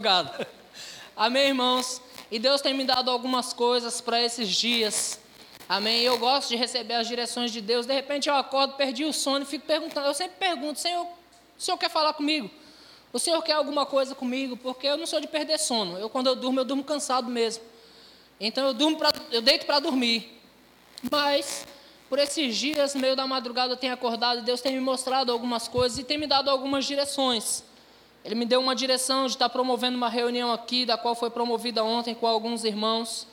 madrugada. Amém, irmãos? E Deus tem me dado algumas coisas para esses dias. Amém? Eu gosto de receber as direções de Deus. De repente eu acordo, perdi o sono e fico perguntando. Eu sempre pergunto, Senhor, o Senhor quer falar comigo? O Senhor quer alguma coisa comigo? Porque eu não sou de perder sono. Eu, quando eu durmo, eu durmo cansado mesmo. Então eu, durmo pra, eu deito para dormir. Mas, por esses dias, meio da madrugada, eu tenho acordado e Deus tem me mostrado algumas coisas e tem me dado algumas direções. Ele me deu uma direção de estar promovendo uma reunião aqui, da qual foi promovida ontem com alguns irmãos.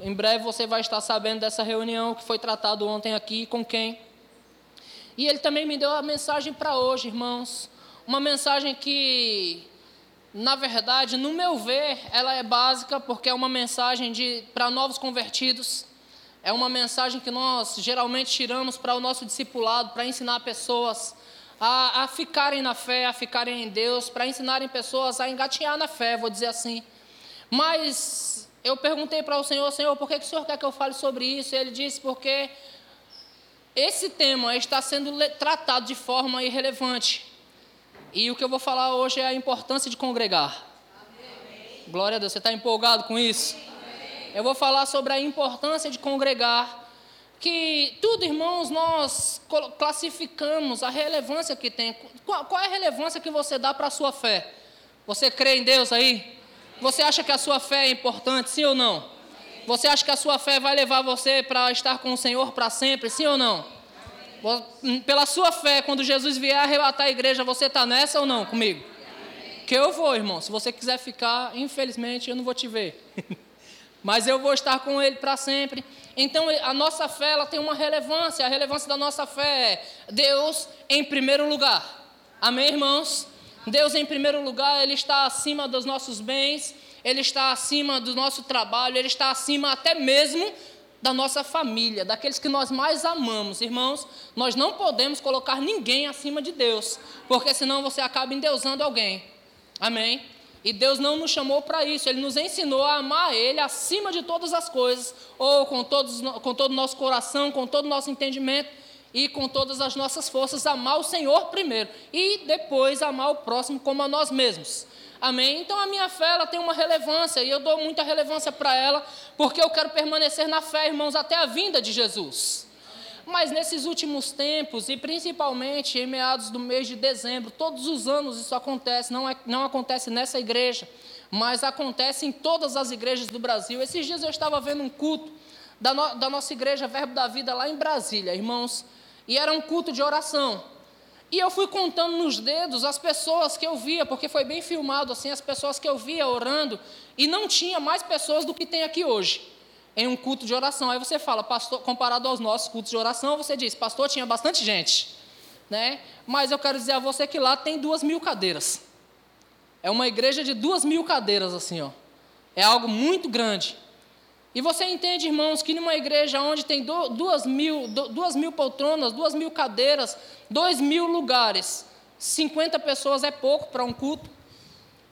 Em breve você vai estar sabendo dessa reunião que foi tratado ontem aqui, com quem. E ele também me deu a mensagem para hoje, irmãos. Uma mensagem que, na verdade, no meu ver, ela é básica, porque é uma mensagem para novos convertidos. É uma mensagem que nós geralmente tiramos para o nosso discipulado, para ensinar pessoas a, a ficarem na fé, a ficarem em Deus, para ensinarem pessoas a engatinhar na fé, vou dizer assim. Mas eu perguntei para o Senhor, Senhor, por que, que o Senhor quer que eu fale sobre isso? E ele disse, porque esse tema está sendo tratado de forma irrelevante. E o que eu vou falar hoje é a importância de congregar. Amém. Glória a Deus, você está empolgado com isso? Amém. Eu vou falar sobre a importância de congregar que tudo, irmãos, nós classificamos a relevância que tem. Qual, qual é a relevância que você dá para a sua fé? Você crê em Deus aí? Você acha que a sua fé é importante, sim ou não? Você acha que a sua fé vai levar você para estar com o Senhor para sempre, sim ou não? Hum, pela sua fé, quando Jesus vier arrebatar a igreja, você está nessa ou não comigo? Que eu vou, irmão. Se você quiser ficar, infelizmente eu não vou te ver. Mas eu vou estar com Ele para sempre. Então a nossa fé ela tem uma relevância. A relevância da nossa fé é Deus em primeiro lugar. Amém, irmãos? Deus em primeiro lugar, Ele está acima dos nossos bens, Ele está acima do nosso trabalho, Ele está acima até mesmo da nossa família, daqueles que nós mais amamos. Irmãos, nós não podemos colocar ninguém acima de Deus, porque senão você acaba endeusando alguém. Amém? E Deus não nos chamou para isso, Ele nos ensinou a amar Ele acima de todas as coisas, ou com, todos, com todo o nosso coração, com todo o nosso entendimento e com todas as nossas forças, amar o Senhor primeiro e depois amar o próximo como a nós mesmos. Amém? Então a minha fé ela tem uma relevância e eu dou muita relevância para ela, porque eu quero permanecer na fé, irmãos, até a vinda de Jesus. Mas nesses últimos tempos, e principalmente em meados do mês de dezembro, todos os anos isso acontece, não, é, não acontece nessa igreja, mas acontece em todas as igrejas do Brasil. Esses dias eu estava vendo um culto da, no, da nossa igreja Verbo da Vida lá em Brasília, irmãos, e era um culto de oração. E eu fui contando nos dedos as pessoas que eu via, porque foi bem filmado assim, as pessoas que eu via orando, e não tinha mais pessoas do que tem aqui hoje em um culto de oração. Aí você fala, pastor, comparado aos nossos cultos de oração, você diz, pastor, tinha bastante gente. Né? Mas eu quero dizer a você que lá tem duas mil cadeiras. É uma igreja de duas mil cadeiras, assim, ó. É algo muito grande. E você entende, irmãos, que numa igreja onde tem duas mil, duas mil poltronas, duas mil cadeiras, dois mil lugares, 50 pessoas é pouco para um culto.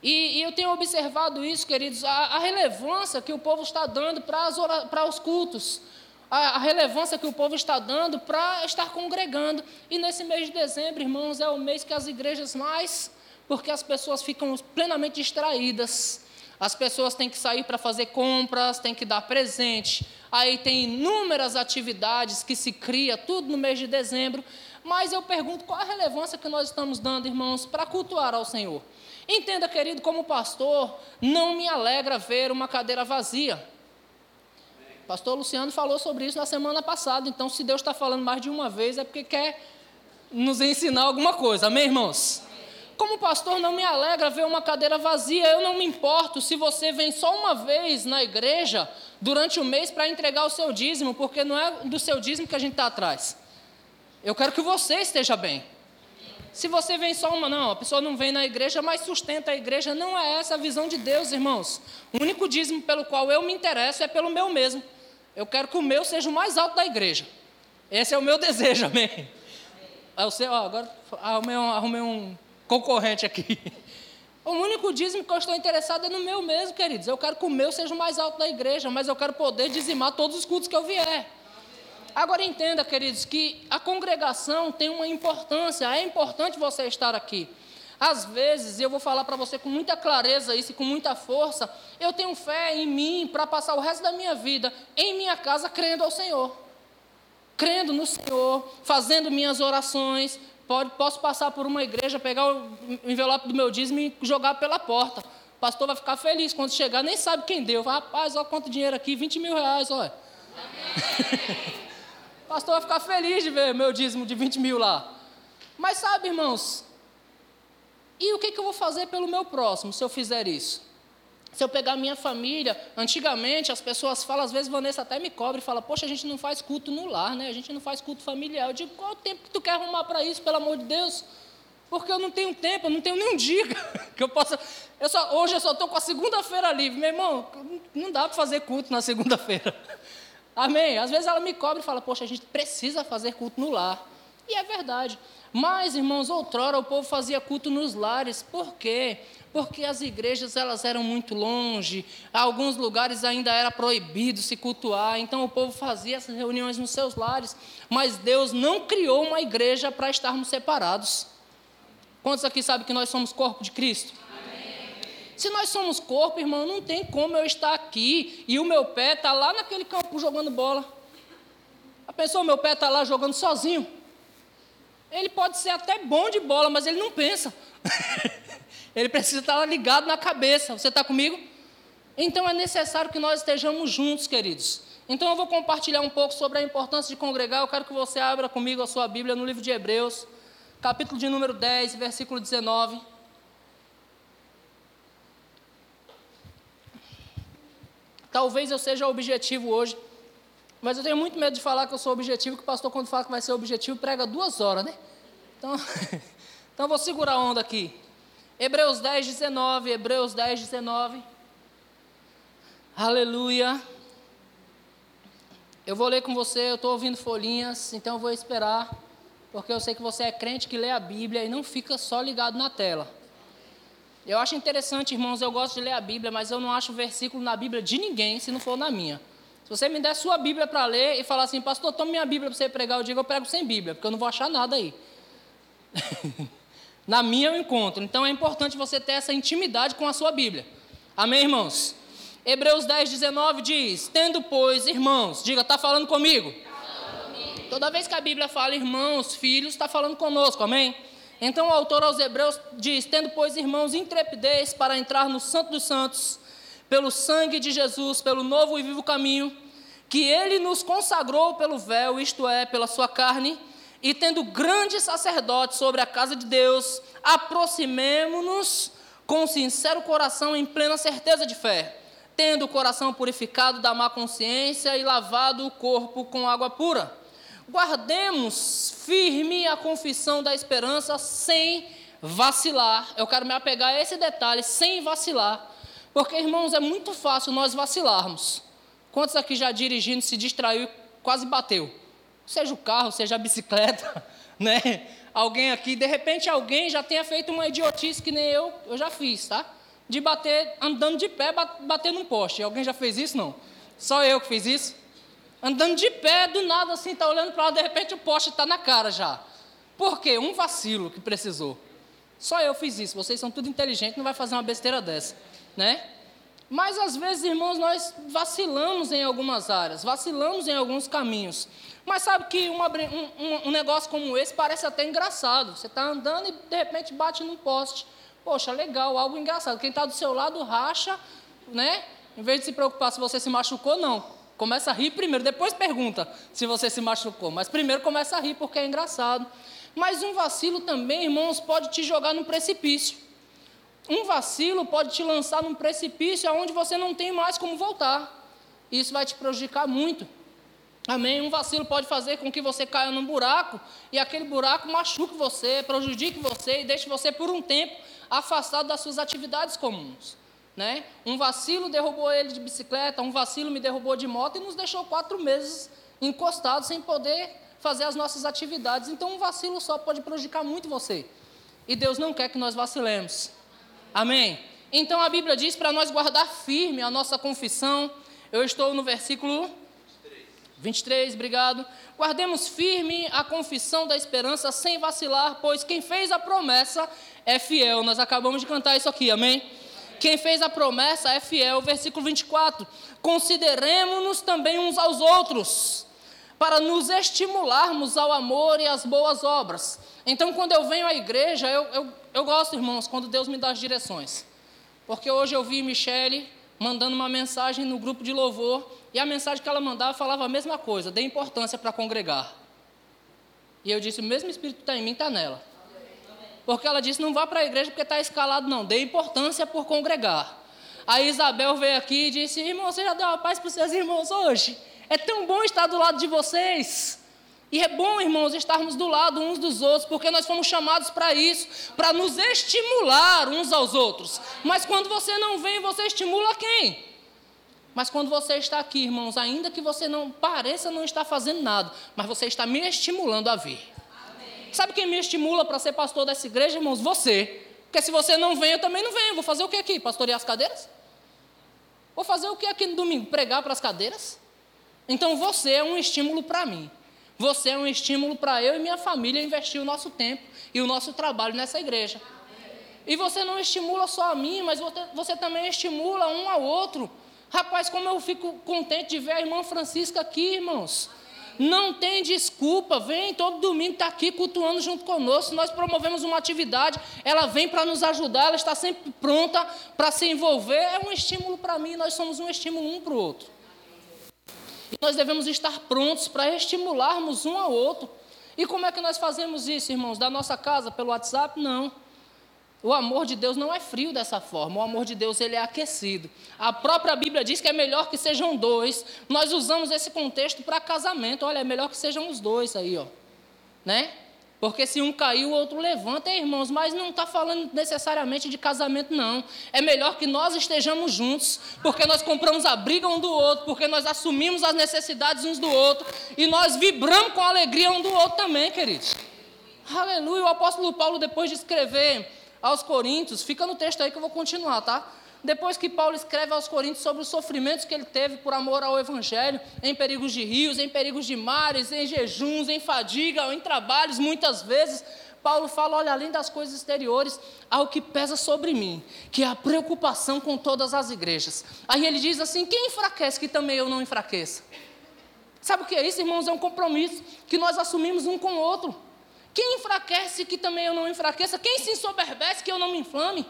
E, e, eu tenho observado isso, queridos, a, a relevância que o povo está dando para os cultos, a, a, relevância que o povo está dando para estar congregando. E nesse mês de dezembro, irmãos, é o mês que as igrejas mais, porque as pessoas ficam plenamente distraídas. As pessoas têm que sair para fazer compras, têm que dar presente. Aí tem inúmeras atividades que se cria, tudo no mês de dezembro. Mas eu pergunto qual a relevância que nós estamos dando, irmãos, para cultuar ao Senhor. Entenda, querido, como pastor, não me alegra ver uma cadeira vazia. Pastor Luciano falou sobre isso na semana passada, então se Deus está falando mais de uma vez é porque quer nos ensinar alguma coisa, amém, irmãos? Como pastor, não me alegra ver uma cadeira vazia, eu não me importo se você vem só uma vez na igreja durante o mês para entregar o seu dízimo, porque não é do seu dízimo que a gente está atrás. Eu quero que você esteja bem. Se você vem só uma, não, a pessoa não vem na igreja, mas sustenta a igreja, não é essa a visão de Deus, irmãos. O único dízimo pelo qual eu me interesso é pelo meu mesmo. Eu quero que o meu seja o mais alto da igreja. Esse é o meu desejo, amém? Eu sei, ó, agora arrumei um, arrumei um concorrente aqui. O único dízimo que eu estou interessado é no meu mesmo, queridos. Eu quero que o meu seja o mais alto da igreja, mas eu quero poder dizimar todos os cultos que eu vier. Agora entenda, queridos, que a congregação tem uma importância, é importante você estar aqui. Às vezes, eu vou falar para você com muita clareza isso e com muita força, eu tenho fé em mim para passar o resto da minha vida em minha casa crendo ao Senhor. Crendo no Senhor, fazendo minhas orações. Pode, posso passar por uma igreja, pegar o envelope do meu dízimo e jogar pela porta. O pastor vai ficar feliz quando chegar, nem sabe quem deu. Rapaz, olha quanto dinheiro aqui, 20 mil reais, olha. Pastor vai ficar feliz de ver meu dízimo de 20 mil lá. Mas sabe, irmãos, e o que, que eu vou fazer pelo meu próximo se eu fizer isso? Se eu pegar minha família, antigamente as pessoas falam, às vezes Vanessa até me cobra e fala, poxa, a gente não faz culto no lar, né? A gente não faz culto familiar. Eu digo, qual o tempo que tu quer arrumar para isso, pelo amor de Deus? Porque eu não tenho tempo, eu não tenho nenhum dia que eu possa. Eu só, hoje eu só estou com a segunda-feira livre. Meu irmão, não dá para fazer culto na segunda-feira. Amém? Às vezes ela me cobra e fala, poxa, a gente precisa fazer culto no lar. E é verdade. Mas, irmãos, outrora o povo fazia culto nos lares. Por quê? Porque as igrejas elas eram muito longe, alguns lugares ainda era proibido se cultuar, então o povo fazia essas reuniões nos seus lares. Mas Deus não criou uma igreja para estarmos separados. Quantos aqui sabem que nós somos corpo de Cristo? Se nós somos corpo, irmão, não tem como eu estar aqui e o meu pé está lá naquele campo jogando bola. A pessoa, meu pé está lá jogando sozinho. Ele pode ser até bom de bola, mas ele não pensa. ele precisa estar ligado na cabeça. Você está comigo? Então é necessário que nós estejamos juntos, queridos. Então eu vou compartilhar um pouco sobre a importância de congregar. Eu quero que você abra comigo a sua Bíblia no livro de Hebreus, capítulo de número 10, versículo 19. Talvez eu seja objetivo hoje, mas eu tenho muito medo de falar que eu sou objetivo, que o pastor, quando fala que vai ser objetivo, prega duas horas, né? Então, então vou segurar a onda aqui. Hebreus 10, 19. Hebreus 10, 19. Aleluia. Eu vou ler com você, eu estou ouvindo folhinhas, então eu vou esperar, porque eu sei que você é crente que lê a Bíblia e não fica só ligado na tela. Eu acho interessante, irmãos, eu gosto de ler a Bíblia, mas eu não acho versículo na Bíblia de ninguém se não for na minha. Se você me der sua Bíblia para ler e falar assim, pastor, tome minha Bíblia para você pregar, eu digo, eu prego sem Bíblia, porque eu não vou achar nada aí. Na minha eu encontro. Então é importante você ter essa intimidade com a sua Bíblia. Amém, irmãos? Hebreus 10, 19 diz: Tendo, pois, irmãos, diga, está falando comigo? Toda vez que a Bíblia fala irmãos, filhos, está falando conosco, amém? Então o autor aos Hebreus diz: Tendo, pois, irmãos, intrepidez para entrar no Santo dos Santos pelo sangue de Jesus, pelo novo e vivo caminho, que ele nos consagrou pelo véu, isto é, pela sua carne, e tendo grande sacerdote sobre a casa de Deus, aproximemo-nos com sincero coração, em plena certeza de fé, tendo o coração purificado da má consciência e lavado o corpo com água pura. Guardemos firme a confissão da esperança sem vacilar. Eu quero me apegar a esse detalhe, sem vacilar porque, irmãos, é muito fácil nós vacilarmos. Quantos aqui já dirigindo se distraiu e quase bateu? Seja o carro, seja a bicicleta, né? Alguém aqui, de repente alguém já tenha feito uma idiotice que nem eu, eu já fiz, tá? De bater, andando de pé, bater num poste. Alguém já fez isso? Não. Só eu que fiz isso? Andando de pé, do nada assim, tá olhando para lá, de repente o poste está na cara já. Por quê? Um vacilo que precisou. Só eu fiz isso. Vocês são tudo inteligentes, não vai fazer uma besteira dessa né? Mas às vezes, irmãos, nós vacilamos em algumas áreas, vacilamos em alguns caminhos. Mas sabe que uma, um, um, negócio como esse parece até engraçado. Você está andando e de repente bate num poste. Poxa, legal, algo engraçado. Quem está do seu lado racha, né? Em vez de se preocupar se você se machucou, não. Começa a rir primeiro, depois pergunta se você se machucou. Mas primeiro começa a rir porque é engraçado. Mas um vacilo também, irmãos, pode te jogar num precipício. Um vacilo pode te lançar num precipício aonde você não tem mais como voltar. Isso vai te prejudicar muito. Amém? Um vacilo pode fazer com que você caia num buraco e aquele buraco machuque você, prejudique você e deixe você por um tempo afastado das suas atividades comuns. Né? Um vacilo derrubou ele de bicicleta, um vacilo me derrubou de moto e nos deixou quatro meses encostados sem poder fazer as nossas atividades. Então, um vacilo só pode prejudicar muito você. E Deus não quer que nós vacilemos. Amém? Então a Bíblia diz para nós guardar firme a nossa confissão. Eu estou no versículo 23, obrigado. Guardemos firme a confissão da esperança sem vacilar, pois quem fez a promessa é fiel. Nós acabamos de cantar isso aqui, amém? Quem fez a promessa é fiel. Versículo 24. Consideremos-nos também uns aos outros, para nos estimularmos ao amor e às boas obras. Então, quando eu venho à igreja, eu, eu, eu gosto, irmãos, quando Deus me dá as direções. Porque hoje eu vi Michele mandando uma mensagem no grupo de louvor, e a mensagem que ela mandava falava a mesma coisa, dê importância para congregar. E eu disse, o mesmo Espírito que está em mim está nela. Porque ela disse, não vá para a igreja porque está escalado, não, dê importância por congregar. A Isabel veio aqui e disse, irmão, você já deu a paz para os seus irmãos hoje? É tão bom estar do lado de vocês. E é bom, irmãos, estarmos do lado uns dos outros, porque nós fomos chamados para isso, para nos estimular uns aos outros. Mas quando você não vem, você estimula quem? Mas quando você está aqui, irmãos, ainda que você não pareça não estar fazendo nada, mas você está me estimulando a vir. Sabe quem me estimula para ser pastor dessa igreja, irmãos? Você. Porque se você não vem, eu também não venho. Vou fazer o que aqui? Pastorear as cadeiras? Vou fazer o que aqui no domingo? Pregar para as cadeiras? Então você é um estímulo para mim. Você é um estímulo para eu e minha família investir o nosso tempo e o nosso trabalho nessa igreja. E você não estimula só a mim, mas você também estimula um ao outro. Rapaz, como eu fico contente de ver a irmã Francisca aqui, irmãos. Não tem desculpa, vem todo domingo, está aqui cultuando junto conosco. Nós promovemos uma atividade, ela vem para nos ajudar, ela está sempre pronta para se envolver. É um estímulo para mim, nós somos um estímulo um para o outro. E nós devemos estar prontos para estimularmos um ao outro. E como é que nós fazemos isso, irmãos? Da nossa casa, pelo WhatsApp? Não. O amor de Deus não é frio dessa forma, o amor de Deus ele é aquecido. A própria Bíblia diz que é melhor que sejam dois. Nós usamos esse contexto para casamento. Olha, é melhor que sejam os dois aí, ó. Né? Porque se um cair, o outro levanta, irmãos, mas não está falando necessariamente de casamento, não. É melhor que nós estejamos juntos, porque nós compramos a briga um do outro, porque nós assumimos as necessidades uns do outro, e nós vibramos com a alegria um do outro também, queridos. Aleluia. O apóstolo Paulo, depois de escrever aos Coríntios, fica no texto aí que eu vou continuar, tá? Depois que Paulo escreve aos Coríntios sobre os sofrimentos que ele teve por amor ao Evangelho, em perigos de rios, em perigos de mares, em jejuns, em fadiga, em trabalhos, muitas vezes, Paulo fala: olha, além das coisas exteriores, há o que pesa sobre mim, que é a preocupação com todas as igrejas. Aí ele diz assim: quem enfraquece que também eu não enfraqueça? Sabe o que é isso, irmãos? É um compromisso que nós assumimos um com o outro. Quem enfraquece que também eu não enfraqueça? Quem se ensoberbece que eu não me inflame?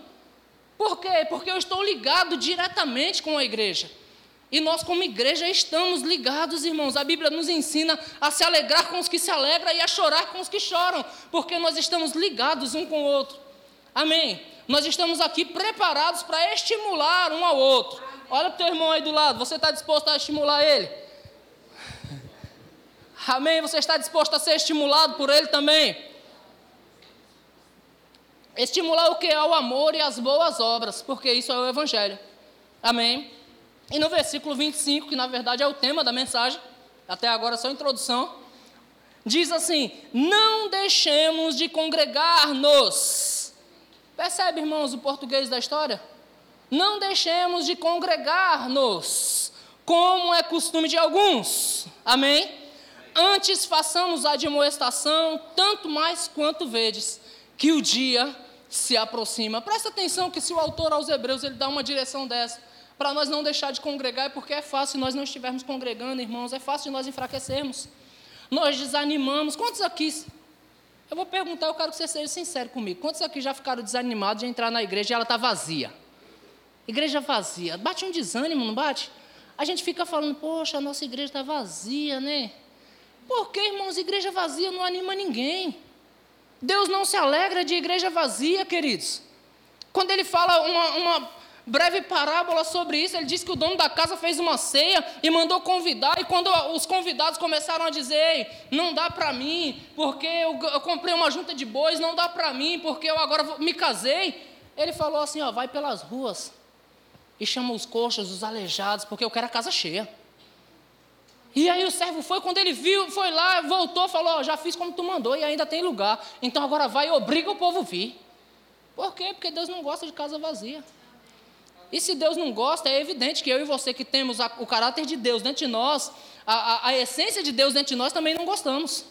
Por quê? Porque eu estou ligado diretamente com a igreja. E nós, como igreja, estamos ligados, irmãos. A Bíblia nos ensina a se alegrar com os que se alegram e a chorar com os que choram, porque nós estamos ligados um com o outro. Amém? Nós estamos aqui preparados para estimular um ao outro. Olha para o teu irmão aí do lado, você está disposto a estimular ele? Amém? Você está disposto a ser estimulado por ele também? Estimular o que é o amor e as boas obras, porque isso é o Evangelho. Amém? E no versículo 25, que na verdade é o tema da mensagem, até agora só introdução, diz assim: Não deixemos de congregar-nos. Percebe, irmãos, o português da história? Não deixemos de congregar-nos, como é costume de alguns. Amém? Antes façamos a admoestação, tanto mais quanto vedes que o dia se aproxima. Presta atenção que se o autor aos Hebreus ele dá uma direção dessa, para nós não deixar de congregar, é porque é fácil nós não estivermos congregando, irmãos, é fácil nós enfraquecermos. Nós desanimamos. Quantos aqui? Eu vou perguntar, eu quero que você seja sincero comigo. Quantos aqui já ficaram desanimados de entrar na igreja e ela está vazia? Igreja vazia. Bate um desânimo, não bate? A gente fica falando, poxa, a nossa igreja está vazia, né? Por que, irmãos, igreja vazia não anima ninguém? Deus não se alegra de igreja vazia, queridos. Quando ele fala uma, uma breve parábola sobre isso, ele diz que o dono da casa fez uma ceia e mandou convidar, e quando os convidados começaram a dizer, não dá para mim, porque eu, eu, comprei uma junta de bois, não dá para mim, porque eu agora me casei, ele falou assim, ó, vai pelas ruas e chama os coxos, os aleijados, porque eu quero a casa cheia. E aí o servo foi, quando ele viu, foi lá, voltou, falou: oh, já fiz como tu mandou e ainda tem lugar. Então agora vai e obriga o povo a vir. Por quê? Porque Deus não gosta de casa vazia. E se Deus não gosta, é evidente que eu e você que temos a, o caráter de Deus dentro de nós, a, a, a, essência de Deus dentro de nós, também não gostamos.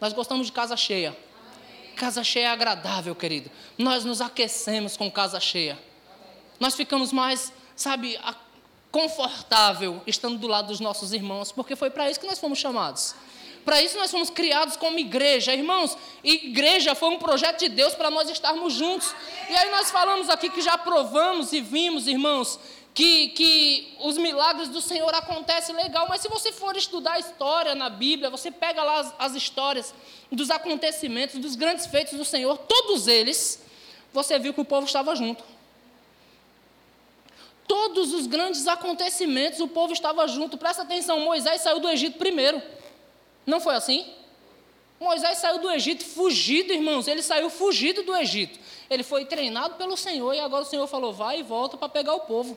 Nós gostamos de casa cheia. Amém. Casa cheia é agradável, querido. Nós nos aquecemos com casa cheia. Amém. Nós ficamos mais, sabe, confortável estando do lado dos nossos irmãos, porque foi para isso que nós fomos chamados. Para isso nós fomos criados como igreja. Irmãos, igreja foi um projeto de Deus para nós estarmos juntos. E aí nós falamos aqui que já provamos e vimos, irmãos, que, que os milagres do Senhor acontecem legal, mas se você for estudar a história na Bíblia, você pega lá as, as histórias dos acontecimentos, dos grandes feitos do Senhor, todos eles, você viu que o povo estava junto. Todos os grandes acontecimentos, o povo estava junto. Presta atenção, Moisés saiu do Egito primeiro. Não foi assim? Moisés saiu do Egito fugido, irmãos. Ele saiu fugido do Egito. Ele foi treinado pelo Senhor e agora o Senhor falou: vai e volta para pegar o povo.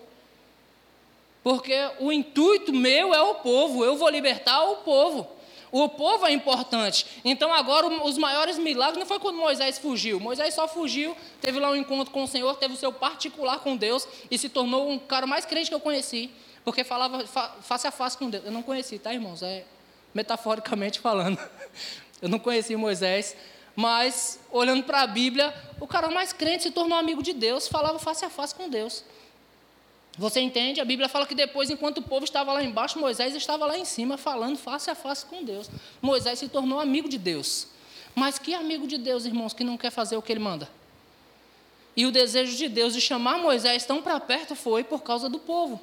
Porque o intuito meu é o povo, eu vou libertar o povo. O povo é importante. Então agora os maiores milagres não foi quando Moisés fugiu. Moisés só fugiu, teve lá um encontro com o Senhor, teve o seu particular com Deus e se tornou um cara mais crente que eu conheci. Porque falava face a face com Deus. Eu não conheci, tá, irmãos? É, metaforicamente falando. Eu não conhecia Moisés, mas olhando para a Bíblia, o cara mais crente se tornou amigo de Deus, falava face a face com Deus. Você entende? A Bíblia fala que depois, enquanto o povo estava lá embaixo, Moisés estava lá em cima falando face a face com Deus. Moisés se tornou amigo de Deus. Mas que amigo de Deus, irmãos, que não quer fazer o que ele manda? E o desejo de Deus de chamar Moisés tão para perto foi por causa do povo.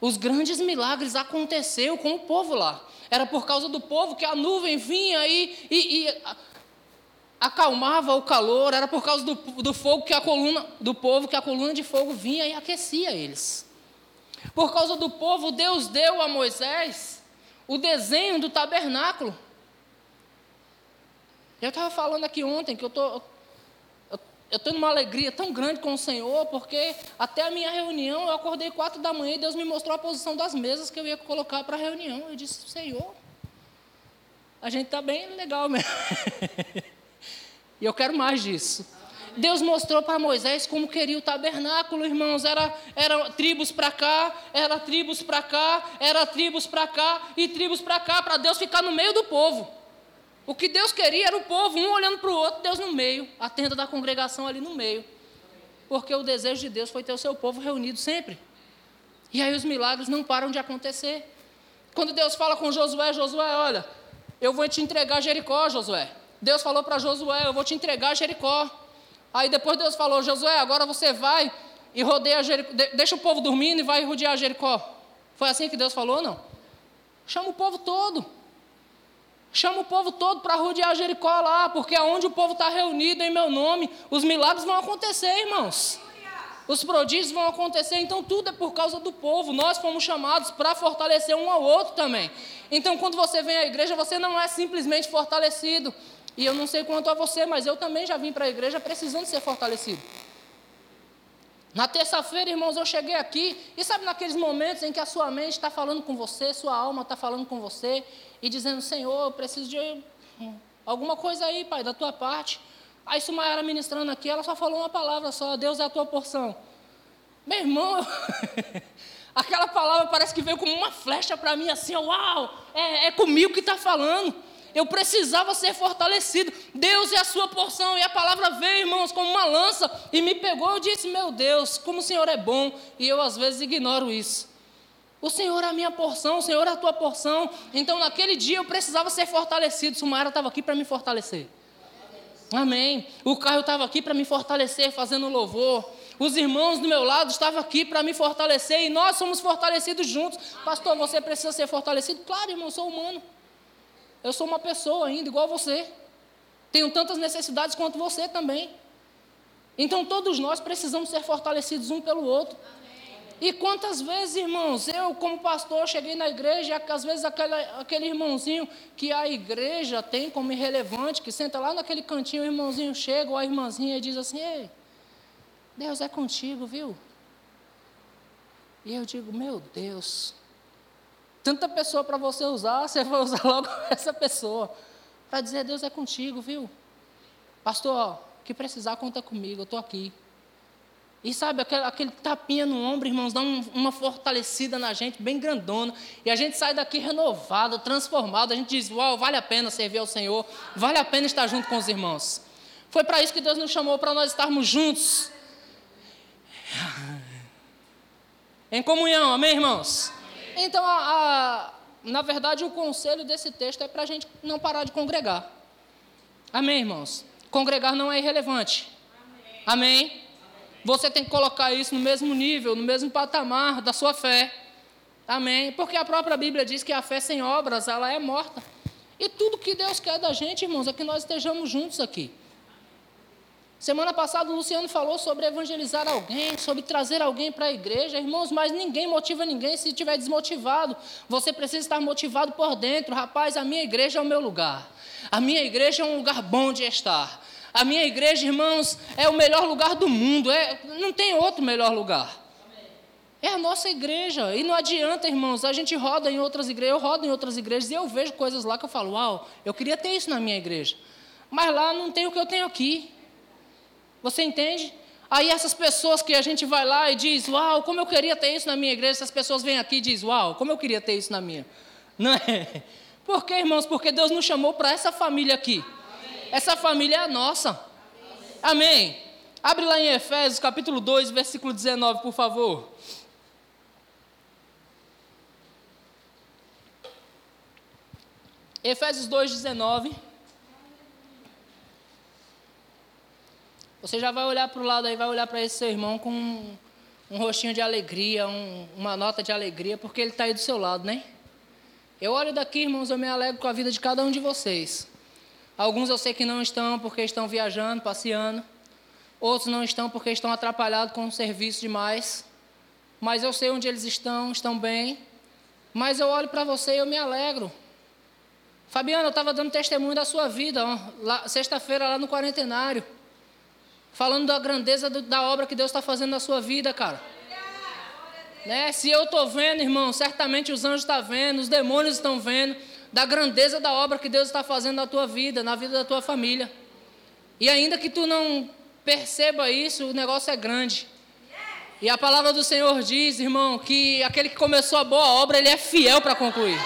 Os grandes milagres aconteceram com o povo lá. Era por causa do povo que a nuvem vinha e, e, e acalmava o calor, era por causa do, do fogo que a coluna do povo que a coluna de fogo vinha e aquecia eles. Por causa do povo, Deus deu a Moisés o desenho do tabernáculo. Eu estava falando aqui ontem que eu tô, eu estou numa alegria tão grande com o Senhor, porque até a minha reunião, eu acordei quatro da manhã e Deus me mostrou a posição das mesas que eu ia colocar para a reunião. Eu disse, Senhor, a gente está bem legal mesmo. e eu quero mais disso. Deus mostrou para Moisés como queria o tabernáculo, irmãos. Era, era tribos para cá, era tribos para cá, era tribos para cá e tribos para cá, para Deus ficar no meio do povo. O que Deus queria era o povo, um olhando para o outro, Deus no meio, a tenda da congregação ali no meio. Porque o desejo de Deus foi ter o seu povo reunido sempre. E aí os milagres não param de acontecer. Quando Deus fala com Josué, Josué, olha, eu vou te entregar Jericó, Josué. Deus falou para Josué, eu vou te entregar Jericó. Aí depois Deus falou, Josué, agora você vai e rodeia Jericó, deixa o povo dormindo e vai rodear Jericó. Foi assim que Deus falou, não? Chama o povo todo. Chama o povo todo para rodear Jericó lá, porque aonde o povo está reunido em meu nome, os milagres vão acontecer, irmãos. Os prodígios vão acontecer, então tudo é por causa do povo. Nós fomos chamados para fortalecer um ao outro também. Então, quando você vem à igreja, você não é simplesmente fortalecido. E eu não sei quanto a você, mas eu também já vim para a igreja precisando ser fortalecido. Na terça-feira, irmãos, eu cheguei aqui e sabe naqueles momentos em que a sua mente está falando com você, sua alma está falando com você e dizendo: Senhor, eu preciso de alguma coisa aí, Pai, da tua parte. Aí Sumaera ministrando aqui, ela só falou uma palavra só: Deus é a tua porção. Meu irmão, aquela palavra parece que veio como uma flecha para mim, assim: Uau, é, é comigo que está falando. Eu precisava ser fortalecido. Deus é a sua porção. E a palavra veio, irmãos, como uma lança e me pegou. Eu disse: Meu Deus, como o Senhor é bom. E eu às vezes ignoro isso. O Senhor é a minha porção, o Senhor é a tua porção. Então, naquele dia eu precisava ser fortalecido. Sumara estava aqui para me fortalecer. Amém. O Caio estava aqui para me fortalecer, fazendo louvor. Os irmãos do meu lado estavam aqui para me fortalecer e nós somos fortalecidos juntos. Pastor, você precisa ser fortalecido? Claro, irmão, eu sou humano. Eu sou uma pessoa ainda, igual você. Tenho tantas necessidades quanto você também. Então todos nós precisamos ser fortalecidos um pelo outro. E quantas vezes, irmãos, eu, como pastor, cheguei na igreja, e às vezes aquele, aquele irmãozinho que a igreja tem como irrelevante, que senta lá naquele cantinho, o irmãozinho chega, ou a irmãzinha e diz assim: Ei, Deus é contigo, viu? E eu digo: Meu Deus, tanta pessoa para você usar, você vai usar logo essa pessoa. Para dizer, Deus é contigo, viu? Pastor, que precisar, conta comigo, eu estou aqui. E sabe, aquele, aquele tapinha no ombro, irmãos, dá um, uma fortalecida na gente, bem grandona. E a gente sai daqui renovado, transformado. A gente diz: Uau, vale a pena servir ao Senhor, vale a pena estar junto com os irmãos. Foi para isso que Deus nos chamou, para nós estarmos juntos. Em comunhão, amém, irmãos? Então, a, a, na verdade, o conselho desse texto é para a gente não parar de congregar. Amém, irmãos? Congregar não é irrelevante. Amém. amém? Você tem que colocar isso no mesmo nível, no mesmo patamar da sua fé. Amém? Porque a própria Bíblia diz que a fé sem obras, ela é morta. E tudo que Deus quer da gente, irmãos, é que nós estejamos juntos aqui. Semana passada o Luciano falou sobre evangelizar alguém, sobre trazer alguém para a igreja. Irmãos, mas ninguém motiva ninguém se estiver desmotivado. Você precisa estar motivado por dentro. Rapaz, a minha igreja é o meu lugar. A minha igreja é um lugar bom de estar. A minha igreja, irmãos, é o melhor lugar do mundo. É, não tem outro melhor lugar. É a nossa igreja. E não adianta, irmãos, a gente roda em outras igrejas, eu rodo em outras igrejas e eu vejo coisas lá que eu falo, uau, eu queria ter isso na minha igreja. Mas lá não tem o que eu tenho aqui. Você entende? Aí essas pessoas que a gente vai lá e diz, uau, como eu queria ter isso na minha igreja, essas pessoas vêm aqui e dizem, uau, como eu queria ter isso na minha. Não é? Por quê, irmãos? Porque Deus nos chamou para essa família aqui. Essa família é a nossa. Amém. Abre lá em Efésios capítulo 2, versículo 19, por favor. Efésios 2, 19. Você já vai olhar para o lado aí, vai olhar para esse seu irmão com um, um rostinho de alegria, um, uma nota de alegria, porque ele está aí do seu lado, né? Eu olho daqui, irmãos, eu me alegro com a vida de cada um de vocês. Alguns eu sei que não estão porque estão viajando, passeando. Outros não estão porque estão atrapalhados com o serviço demais. Mas eu sei onde eles estão, estão bem. Mas eu olho para você e eu me alegro. Fabiana, eu estava dando testemunho da sua vida, sexta-feira lá no quarentenário. Falando da grandeza do, da obra que Deus está fazendo na sua vida, cara. Né? Se eu estou vendo, irmão, certamente os anjos estão vendo, os demônios estão vendo da grandeza da obra que Deus está fazendo na tua vida, na vida da tua família. E ainda que tu não perceba isso, o negócio é grande. E a palavra do Senhor diz, irmão, que aquele que começou a boa obra, ele é fiel para concluir.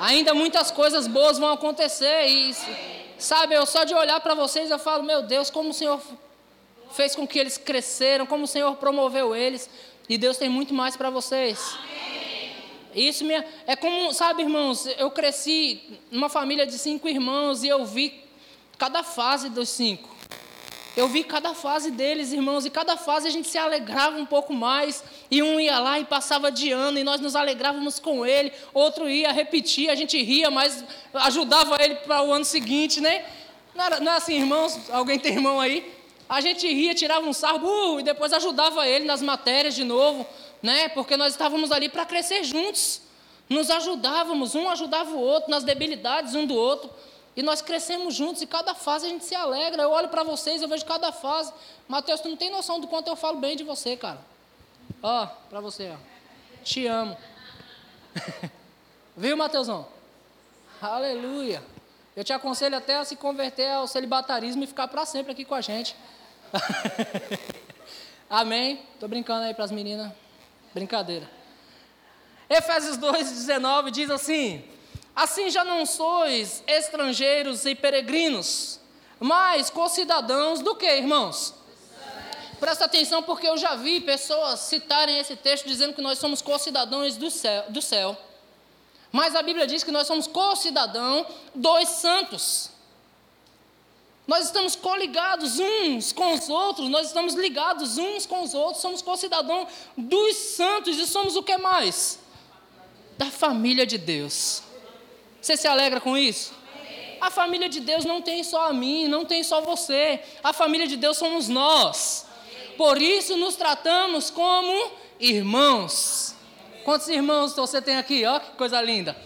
Ainda muitas coisas boas vão acontecer e sabe, eu só de olhar para vocês eu falo, meu Deus, como o Senhor fez com que eles cresceram, como o Senhor promoveu eles, e Deus tem muito mais para vocês. Amém. Isso me, é como, sabe, irmãos, eu cresci numa família de cinco irmãos e eu vi cada fase dos cinco. Eu vi cada fase deles, irmãos, e cada fase a gente se alegrava um pouco mais. E um ia lá e passava de ano, e nós nos alegrávamos com ele. Outro ia repetir, a gente ria, mas ajudava ele para o ano seguinte, né? Não, era, não é assim, irmãos? Alguém tem irmão aí? A gente ria, tirava um sarro, uh, e depois ajudava ele nas matérias de novo né? Porque nós estávamos ali para crescer juntos. Nos ajudávamos, um ajudava o outro nas debilidades um do outro. E nós crescemos juntos e cada fase a gente se alegra. Eu olho para vocês, eu vejo cada fase. Mateus, tu não tem noção do quanto eu falo bem de você, cara. Ó, para você, ó. Te amo. Viu, Mateusão? Aleluia. Eu te aconselho até a se converter ao celibatarismo e ficar para sempre aqui com a gente. Amém? Tô brincando aí para as meninas. Brincadeira. Efésios 2,19 diz assim: Assim já não sois estrangeiros e peregrinos, mas concidadãos do que, irmãos? Presta atenção, porque eu já vi pessoas citarem esse texto dizendo que nós somos concidadãos do céu, do céu. Mas a Bíblia diz que nós somos concidadãos dos santos. Nós estamos coligados uns com os outros, nós estamos ligados uns com os outros, somos concidadãos dos santos e somos o que mais? Da família de Deus. Você se alegra com isso? A família de Deus não tem só a mim, não tem só você. A família de Deus somos nós. Por isso nos tratamos como irmãos. Quantos irmãos você tem aqui? Olha que coisa linda.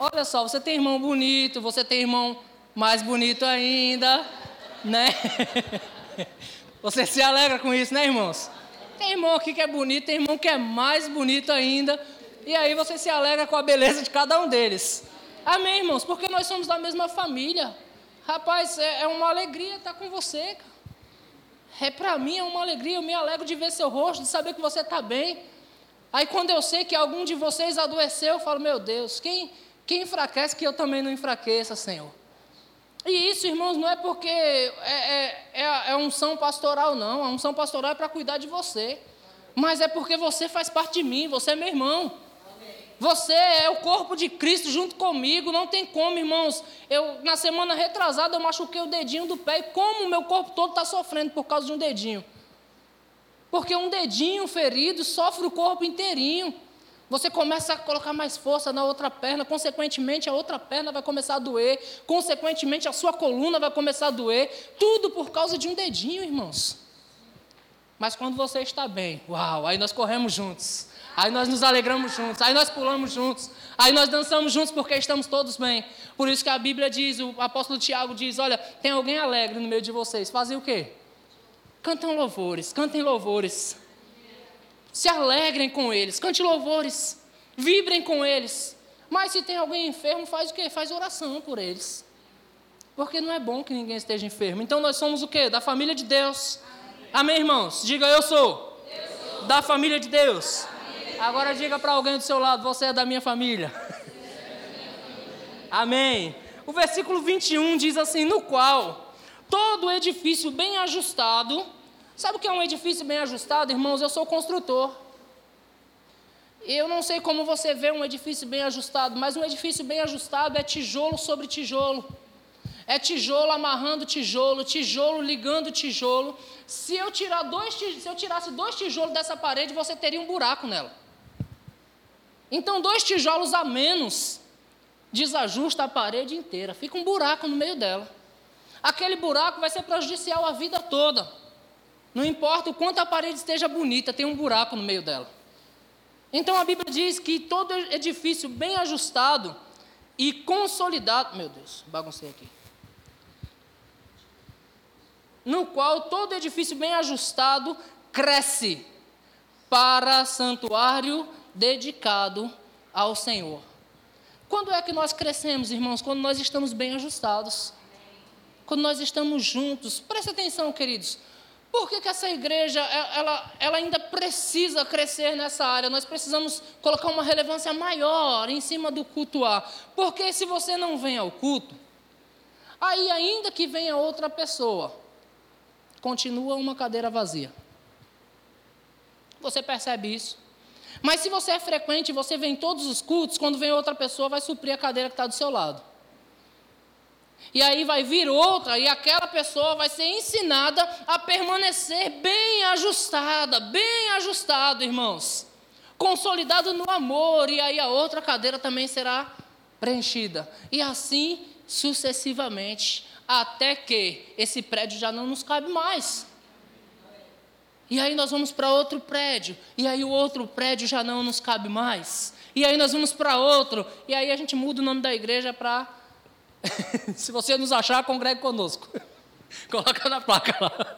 Olha só, você tem irmão bonito, você tem irmão mais bonito ainda, né? Você se alegra com isso, né, irmãos? Tem irmão aqui que é bonito, tem irmão que é mais bonito ainda, e aí você se alegra com a beleza de cada um deles. Amém, irmãos? Porque nós somos da mesma família. Rapaz, é, é uma alegria estar com você. É para mim é uma alegria, eu me alegro de ver seu rosto, de saber que você está bem. Aí quando eu sei que algum de vocês adoeceu, eu falo, meu Deus, quem, quem enfraquece que eu também não enfraqueça, Senhor. E isso, irmãos, não é porque é, é, é, é unção pastoral, não. A unção pastoral é para cuidar de você. Mas é porque você faz parte de mim, você é meu irmão. Você é o corpo de Cristo junto comigo, não tem como, irmãos. Eu na semana retrasada eu machuquei o dedinho do pé e como o meu corpo todo está sofrendo por causa de um dedinho. Porque um dedinho ferido sofre o corpo inteirinho. Você começa a colocar mais força na outra perna, consequentemente a outra perna vai começar a doer, consequentemente a sua coluna vai começar a doer, tudo por causa de um dedinho, irmãos. Mas quando você está bem, uau, aí nós corremos juntos, aí nós nos alegramos juntos, aí nós pulamos juntos, aí nós dançamos juntos porque estamos todos bem. Por isso que a Bíblia diz, o apóstolo Tiago diz: olha, tem alguém alegre no meio de vocês, fazem o quê? Cantam louvores, cantem louvores se alegrem com eles, cante louvores, vibrem com eles. Mas se tem alguém enfermo, faz o quê? Faz oração por eles. Porque não é bom que ninguém esteja enfermo. Então nós somos o quê? Da família de Deus. Amém, Amém irmãos? Diga eu sou. eu sou. Da família de Deus. Família Agora diga para alguém do seu lado, você é da minha família. Amém. O versículo 21 diz assim: No qual todo edifício bem ajustado Sabe o que é um edifício bem ajustado, irmãos? Eu sou construtor. Eu não sei como você vê um edifício bem ajustado, mas um edifício bem ajustado é tijolo sobre tijolo. É tijolo amarrando tijolo, tijolo ligando tijolo. Se eu, tirar dois, se eu tirasse dois tijolos dessa parede, você teria um buraco nela. Então, dois tijolos a menos desajusta a parede inteira, fica um buraco no meio dela. Aquele buraco vai ser prejudicial a vida toda. Não importa o quanto a parede esteja bonita, tem um buraco no meio dela. Então a Bíblia diz que todo edifício bem ajustado e consolidado. Meu Deus, baguncei aqui. No qual todo edifício bem ajustado cresce para santuário dedicado ao Senhor. Quando é que nós crescemos, irmãos? Quando nós estamos bem ajustados. Quando nós estamos juntos. Presta atenção, queridos. Por que, que essa igreja ela, ela ainda precisa crescer nessa área? Nós precisamos colocar uma relevância maior em cima do cultuar. Porque se você não vem ao culto, aí ainda que venha outra pessoa, continua uma cadeira vazia. Você percebe isso? Mas se você é frequente, você vem em todos os cultos, quando vem outra pessoa, vai suprir a cadeira que está do seu lado. E aí vai vir outra, e aquela pessoa vai ser ensinada a permanecer bem ajustada, bem ajustado, irmãos. Consolidado no amor, e aí a outra cadeira também será preenchida. E assim sucessivamente, até que esse prédio já não nos cabe mais. E aí nós vamos para outro prédio, e aí o outro prédio já não nos cabe mais. E aí nós vamos para outro, e aí a gente muda o nome da igreja para Se você nos achar, congregue conosco. Coloca na placa lá.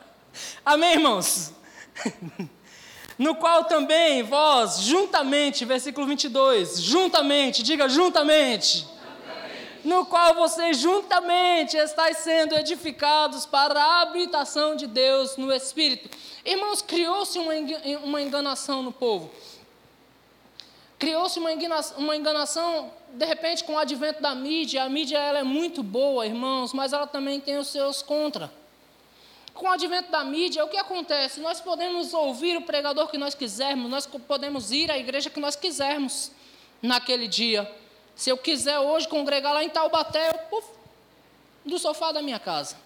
Amém, irmãos? No qual também vós, juntamente, versículo 22, juntamente, diga juntamente. No qual vocês juntamente estáis sendo edificados para a habitação de Deus no Espírito. Irmãos, criou-se uma enganação no povo. Criou-se uma enganação, de repente, com o advento da mídia. A mídia ela é muito boa, irmãos, mas ela também tem os seus contra. Com o advento da mídia, o que acontece? Nós podemos ouvir o pregador que nós quisermos, nós podemos ir à igreja que nós quisermos naquele dia. Se eu quiser hoje congregar lá em Taubaté, eu, puf, do sofá da minha casa.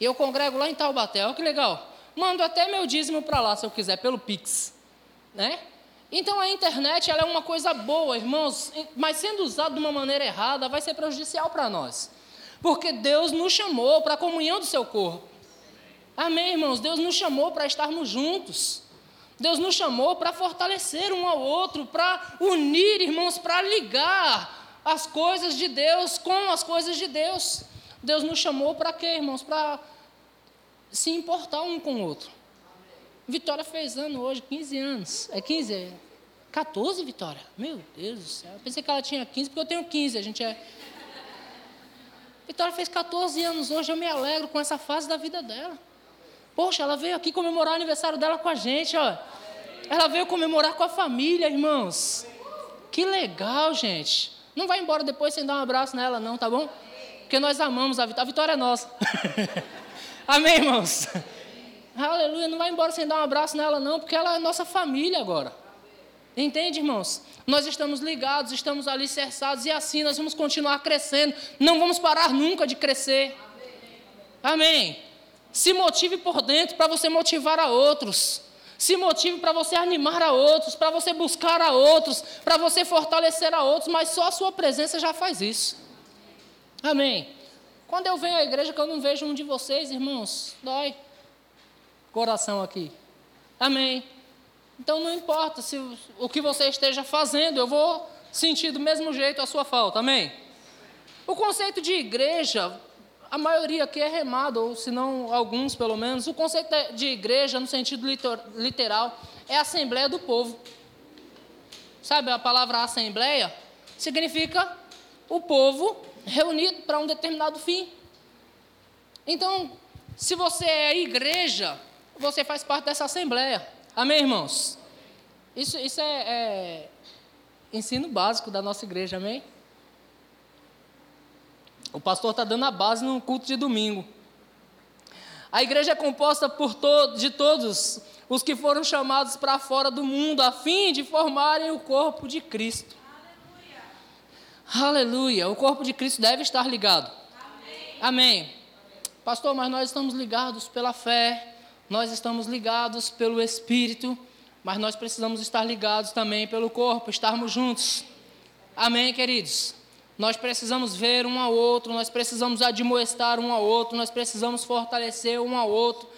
Eu congrego lá em Taubaté, olha que legal. Mando até meu dízimo para lá, se eu quiser, pelo Pix. Né? Então a internet ela é uma coisa boa, irmãos, mas sendo usada de uma maneira errada vai ser prejudicial para nós. Porque Deus nos chamou para a comunhão do seu corpo. Amém, irmãos? Deus nos chamou para estarmos juntos. Deus nos chamou para fortalecer um ao outro, para unir, irmãos, para ligar as coisas de Deus com as coisas de Deus. Deus nos chamou para quê, irmãos? Para se importar um com o outro. Vitória fez ano hoje, 15 anos. É 15? 14, Vitória? Meu Deus do céu. Eu pensei que ela tinha 15, porque eu tenho 15. A gente é. Vitória fez 14 anos hoje, eu me alegro com essa fase da vida dela. Poxa, ela veio aqui comemorar o aniversário dela com a gente, ó. Ela veio comemorar com a família, irmãos. Que legal, gente. Não vai embora depois sem dar um abraço nela, não, tá bom? Porque nós amamos a vitória. A vitória é nossa. Amém, irmãos? Aleluia. Não vai embora sem dar um abraço nela, não, porque ela é nossa família agora. Entende, irmãos? Nós estamos ligados, estamos ali cerçados e assim nós vamos continuar crescendo. Não vamos parar nunca de crescer. Amém. Se motive por dentro para você motivar a outros. Se motive para você animar a outros, para você buscar a outros, para você fortalecer a outros, mas só a sua presença já faz isso. Amém. Quando eu venho à igreja que eu não vejo um de vocês, irmãos, dói. Coração aqui. Amém. Então não importa se o que você esteja fazendo, eu vou sentir do mesmo jeito a sua falta. Amém. O conceito de igreja a maioria aqui é remado, ou se não alguns pelo menos. O conceito de igreja, no sentido literal, é assembleia do povo. Sabe a palavra assembleia? Significa o povo reunido para um determinado fim. Então, se você é igreja, você faz parte dessa assembleia. Amém, irmãos? Isso, isso é, é ensino básico da nossa igreja, amém? O pastor está dando a base no culto de domingo. A igreja é composta por to de todos os que foram chamados para fora do mundo, a fim de formarem o corpo de Cristo. Aleluia. Aleluia. O corpo de Cristo deve estar ligado. Amém. Amém. Pastor, mas nós estamos ligados pela fé, nós estamos ligados pelo Espírito, mas nós precisamos estar ligados também pelo corpo, estarmos juntos. Amém, queridos? Nós precisamos ver um ao outro, nós precisamos admoestar um ao outro, nós precisamos fortalecer um ao outro.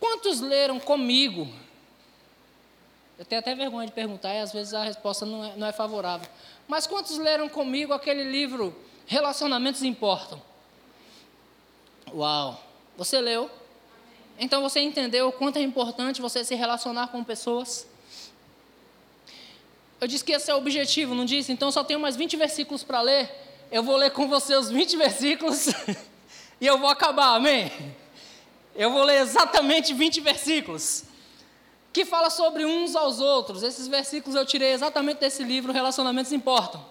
Quantos leram comigo? Eu tenho até vergonha de perguntar e às vezes a resposta não é, não é favorável. Mas quantos leram comigo aquele livro Relacionamentos Importam? Uau! Você leu? Então você entendeu o quanto é importante você se relacionar com pessoas? Eu disse que esse é o objetivo, não disse? Então só tenho mais 20 versículos para ler. Eu vou ler com você os 20 versículos e eu vou acabar, amém? Eu vou ler exatamente 20 versículos que fala sobre uns aos outros. Esses versículos eu tirei exatamente desse livro, Relacionamentos Importam.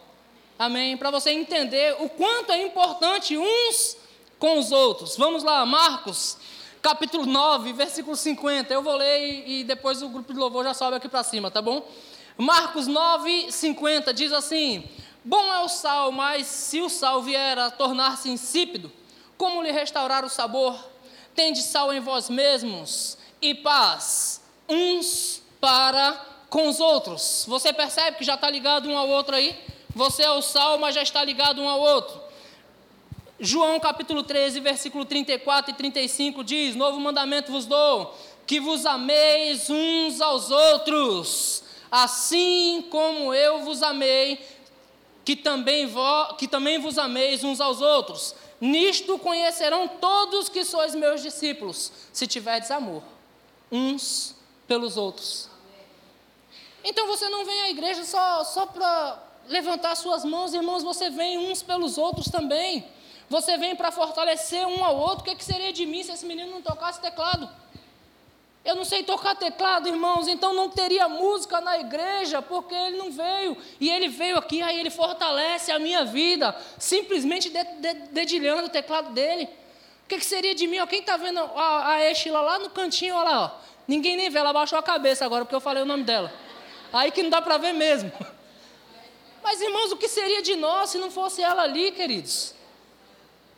Amém? Para você entender o quanto é importante uns com os outros. Vamos lá, Marcos, capítulo 9, versículo 50. Eu vou ler e, e depois o grupo de louvor já sobe aqui para cima, tá bom? Marcos 9, 50 diz assim: Bom é o sal, mas se o sal vier a tornar-se insípido, como lhe restaurar o sabor? Tende sal em vós mesmos e paz, uns para com os outros. Você percebe que já está ligado um ao outro aí? Você é o sal, mas já está ligado um ao outro. João capítulo 13, versículo 34 e 35 diz: Novo mandamento vos dou, que vos ameis uns aos outros assim como eu vos amei, que também, vo, que também vos ameis uns aos outros. Nisto conhecerão todos que sois meus discípulos, se tiverdes amor, uns pelos outros. Então você não vem à igreja só, só para levantar suas mãos, irmãos, você vem uns pelos outros também. Você vem para fortalecer um ao outro. O que, é que seria de mim se esse menino não tocasse teclado? Eu não sei tocar teclado, irmãos, então não teria música na igreja, porque ele não veio. E ele veio aqui, aí ele fortalece a minha vida, simplesmente de, de, dedilhando o teclado dele. O que, que seria de mim? Ó, quem está vendo a, a Estila lá no cantinho, olha lá, ó. ninguém nem vê, ela baixou a cabeça agora, porque eu falei o nome dela. Aí que não dá para ver mesmo. Mas, irmãos, o que seria de nós se não fosse ela ali, queridos?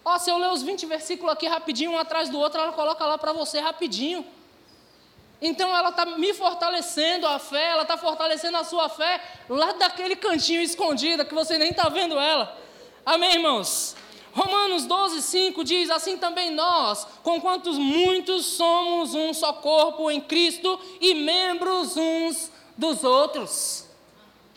Ó, se eu ler os 20 versículos aqui rapidinho, um atrás do outro, ela coloca lá para você rapidinho. Então ela está me fortalecendo a fé, ela está fortalecendo a sua fé lá daquele cantinho escondido que você nem está vendo ela. Amém, irmãos? Romanos 12, 5 diz: Assim também nós, com quantos muitos somos um só corpo em Cristo e membros uns dos outros.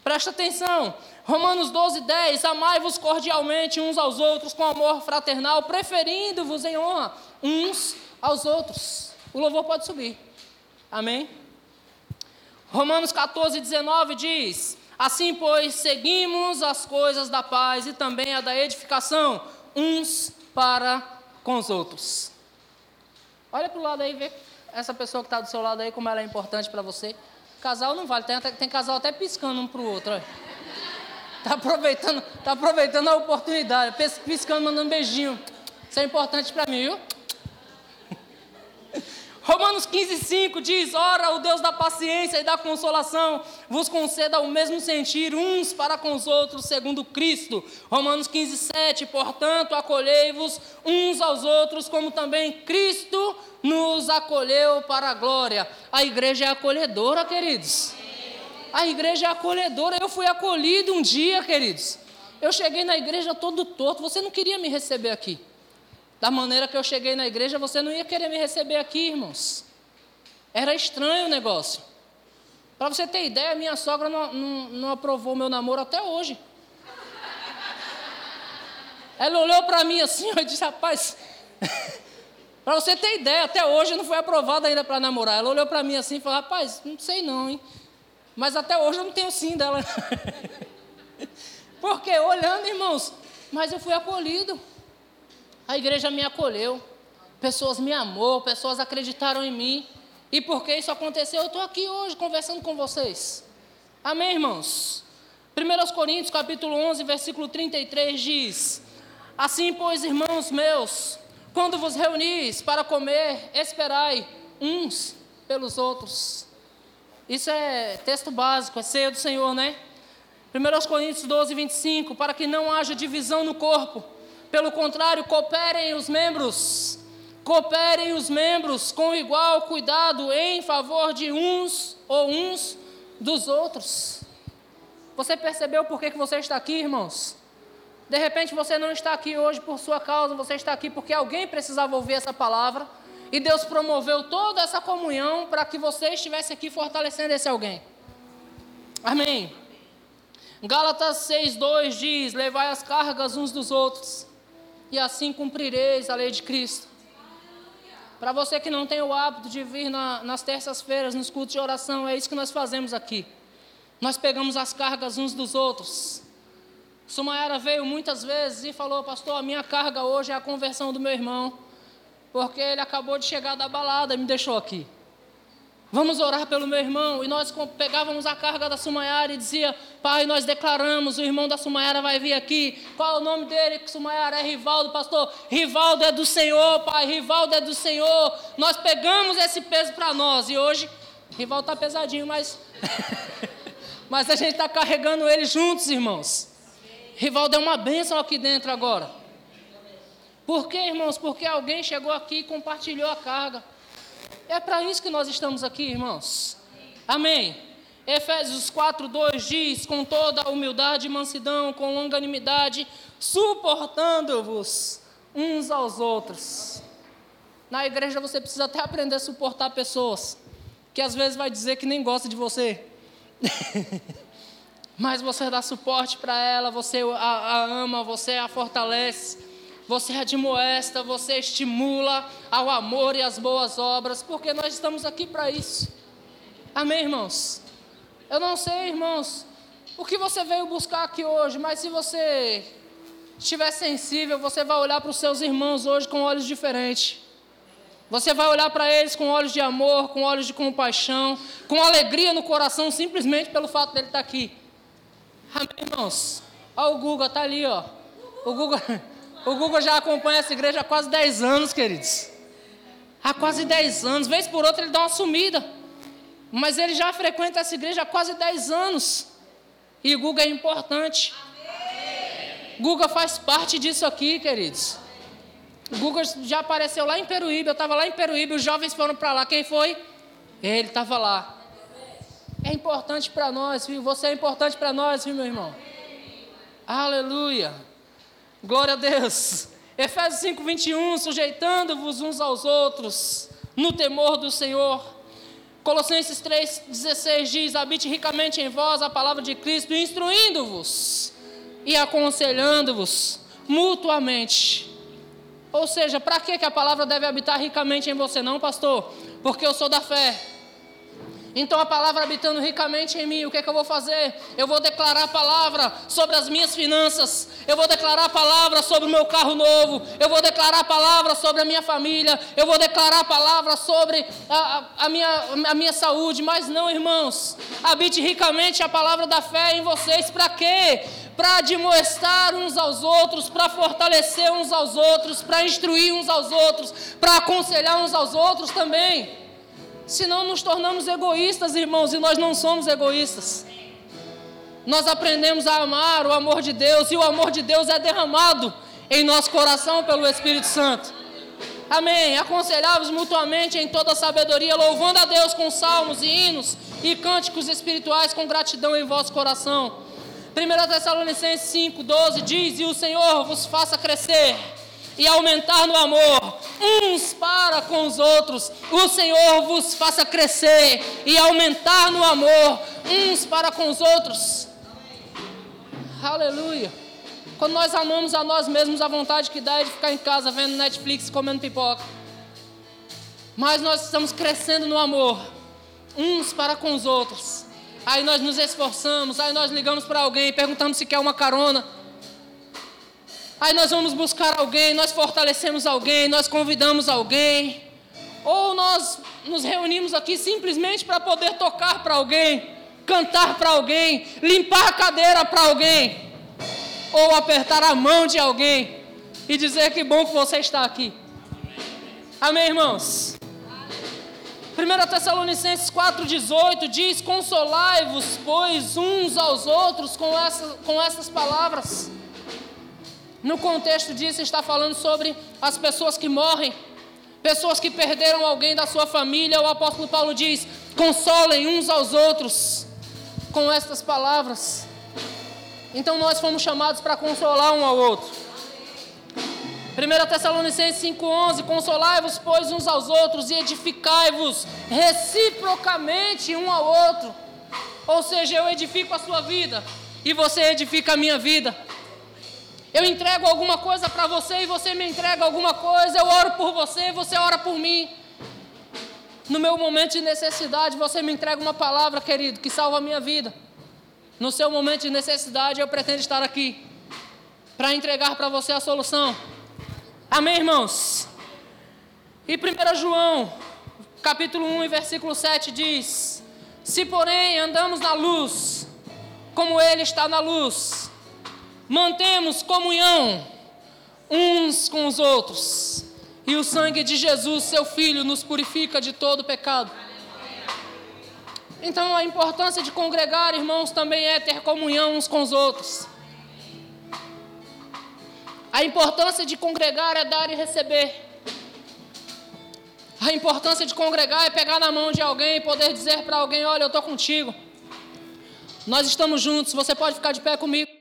Presta atenção. Romanos 12, 10: Amai-vos cordialmente uns aos outros com amor fraternal, preferindo-vos em honra uns aos outros. O louvor pode subir. Amém? Romanos 14, 19 diz: Assim, pois, seguimos as coisas da paz e também a da edificação, uns para com os outros. Olha para o lado aí vê essa pessoa que está do seu lado aí, como ela é importante para você. Casal não vale, tem, tem casal até piscando um para o outro. Está aproveitando, tá aproveitando a oportunidade, piscando, mandando um beijinho. Isso é importante para mim, viu? Romanos 15, 5 diz: Ora, o Deus da paciência e da consolação vos conceda o mesmo sentir uns para com os outros, segundo Cristo. Romanos 15, 7: Portanto, acolhei-vos uns aos outros, como também Cristo nos acolheu para a glória. A igreja é acolhedora, queridos. A igreja é acolhedora. Eu fui acolhido um dia, queridos. Eu cheguei na igreja todo torto. Você não queria me receber aqui. Da maneira que eu cheguei na igreja, você não ia querer me receber aqui, irmãos. Era estranho o negócio. Para você ter ideia, minha sogra não, não, não aprovou meu namoro até hoje. Ela olhou para mim assim e disse: Rapaz, para você ter ideia, até hoje não foi aprovada ainda para namorar. Ela olhou para mim assim e falou: Rapaz, não sei não, hein? Mas até hoje eu não tenho sim dela. Porque olhando, irmãos, mas eu fui acolhido. A igreja me acolheu, pessoas me amou, pessoas acreditaram em mim. E porque isso aconteceu, eu estou aqui hoje conversando com vocês. Amém, irmãos? 1 Coríntios capítulo 11, versículo 33 diz: Assim, pois, irmãos meus, quando vos reunis para comer, esperai uns pelos outros. Isso é texto básico, é ceia do Senhor, né? 1 Coríntios 12, 25: Para que não haja divisão no corpo pelo contrário, cooperem os membros, cooperem os membros com igual cuidado em favor de uns ou uns dos outros. Você percebeu por que, que você está aqui, irmãos? De repente você não está aqui hoje por sua causa, você está aqui porque alguém precisava ouvir essa palavra. E Deus promoveu toda essa comunhão para que você estivesse aqui fortalecendo esse alguém. Amém. Gálatas 6,2 diz: Levai as cargas uns dos outros e assim cumprireis a lei de Cristo. Para você que não tem o hábito de vir na, nas terças-feiras, nos cultos de oração, é isso que nós fazemos aqui. Nós pegamos as cargas uns dos outros. Sumaera veio muitas vezes e falou, pastor, a minha carga hoje é a conversão do meu irmão, porque ele acabou de chegar da balada e me deixou aqui. Vamos orar pelo meu irmão. E nós pegávamos a carga da Sumayara e dizia, Pai, nós declaramos, o irmão da Sumayara vai vir aqui. Qual é o nome dele? Sumayara é Rivaldo, pastor. Rivaldo é do Senhor, Pai. Rivaldo é do Senhor. Nós pegamos esse peso para nós. E hoje, Rivaldo está pesadinho, mas. mas a gente está carregando ele juntos, irmãos. Rivaldo é uma bênção aqui dentro agora. Por quê, irmãos? Porque alguém chegou aqui e compartilhou a carga. É para isso que nós estamos aqui, irmãos. Amém. Efésios 4, 2 diz: Com toda a humildade e mansidão, com longanimidade, suportando-vos uns aos outros. Na igreja você precisa até aprender a suportar pessoas que às vezes vai dizer que nem gosta de você. Mas você dá suporte para ela, você a, a ama, você a fortalece você admoesta, você estimula ao amor e às boas obras, porque nós estamos aqui para isso. Amém, irmãos? Eu não sei, irmãos, o que você veio buscar aqui hoje, mas se você estiver sensível, você vai olhar para os seus irmãos hoje com olhos diferentes. Você vai olhar para eles com olhos de amor, com olhos de compaixão, com alegria no coração, simplesmente pelo fato dele estar aqui. Amém, irmãos? Olha o Guga, está ali, ó. O Guga. O Google já acompanha essa igreja há quase 10 anos, queridos. Há quase 10 anos. Vez por outra ele dá uma sumida. Mas ele já frequenta essa igreja há quase 10 anos. E Guga é importante. Guga faz parte disso aqui, queridos. Guga já apareceu lá em Peruíbe. Eu estava lá em Peruíbe, os jovens foram para lá. Quem foi? Ele estava lá. É importante para nós, viu? Você é importante para nós, viu, meu irmão? Aleluia. Glória a Deus. Efésios 5, 21, sujeitando-vos uns aos outros no temor do Senhor. Colossenses 3, 16 diz: habite ricamente em vós a palavra de Cristo, instruindo-vos e aconselhando-vos mutuamente. Ou seja, para que a palavra deve habitar ricamente em você, não, pastor? Porque eu sou da fé. Então a palavra habitando ricamente em mim, o que é que eu vou fazer? Eu vou declarar a palavra sobre as minhas finanças, eu vou declarar a palavra sobre o meu carro novo, eu vou declarar a palavra sobre a minha família, eu vou declarar a palavra sobre a, a, a minha, a minha saúde, mas não, irmãos, habite ricamente a palavra da fé em vocês, para quê? Para admoestar uns aos outros, para fortalecer uns aos outros, para instruir uns aos outros, para aconselhar uns aos outros também. Senão nos tornamos egoístas, irmãos, e nós não somos egoístas. Nós aprendemos a amar o amor de Deus, e o amor de Deus é derramado em nosso coração pelo Espírito Santo. Amém. Aconselhávamos mutuamente em toda sabedoria, louvando a Deus com salmos e hinos e cânticos espirituais com gratidão em vosso coração. 1 Tessalonicenses 5,12 diz: E o Senhor vos faça crescer e aumentar no amor, uns para com os outros. O Senhor vos faça crescer e aumentar no amor, uns para com os outros. Aleluia. Quando nós amamos a nós mesmos, a vontade que dá é de ficar em casa vendo Netflix, comendo pipoca. Mas nós estamos crescendo no amor, uns para com os outros. Aí nós nos esforçamos, aí nós ligamos para alguém, perguntamos se quer uma carona. Aí nós vamos buscar alguém, nós fortalecemos alguém, nós convidamos alguém. Ou nós nos reunimos aqui simplesmente para poder tocar para alguém, cantar para alguém, limpar a cadeira para alguém. Ou apertar a mão de alguém e dizer que bom que você está aqui. Amém, irmãos? 1 Tessalonicenses 4,18 diz: Consolai-vos, pois, uns aos outros com, essa, com essas palavras. No contexto disso, está falando sobre as pessoas que morrem, pessoas que perderam alguém da sua família. O apóstolo Paulo diz: consolem uns aos outros com estas palavras. Então nós fomos chamados para consolar um ao outro. 1 Tessalonicenses 5,11: Consolai-vos, pois, uns aos outros e edificai-vos reciprocamente um ao outro. Ou seja, eu edifico a sua vida e você edifica a minha vida. Eu entrego alguma coisa para você e você me entrega alguma coisa. Eu oro por você e você ora por mim. No meu momento de necessidade, você me entrega uma palavra, querido, que salva a minha vida. No seu momento de necessidade, eu pretendo estar aqui para entregar para você a solução. Amém, irmãos? E 1 João, capítulo 1, versículo 7 diz: Se porém andamos na luz, como Ele está na luz, mantemos comunhão uns com os outros. E o sangue de Jesus, seu Filho, nos purifica de todo pecado. Então a importância de congregar, irmãos, também é ter comunhão uns com os outros. A importância de congregar é dar e receber. A importância de congregar é pegar na mão de alguém e poder dizer para alguém: Olha, eu estou contigo. Nós estamos juntos, você pode ficar de pé comigo.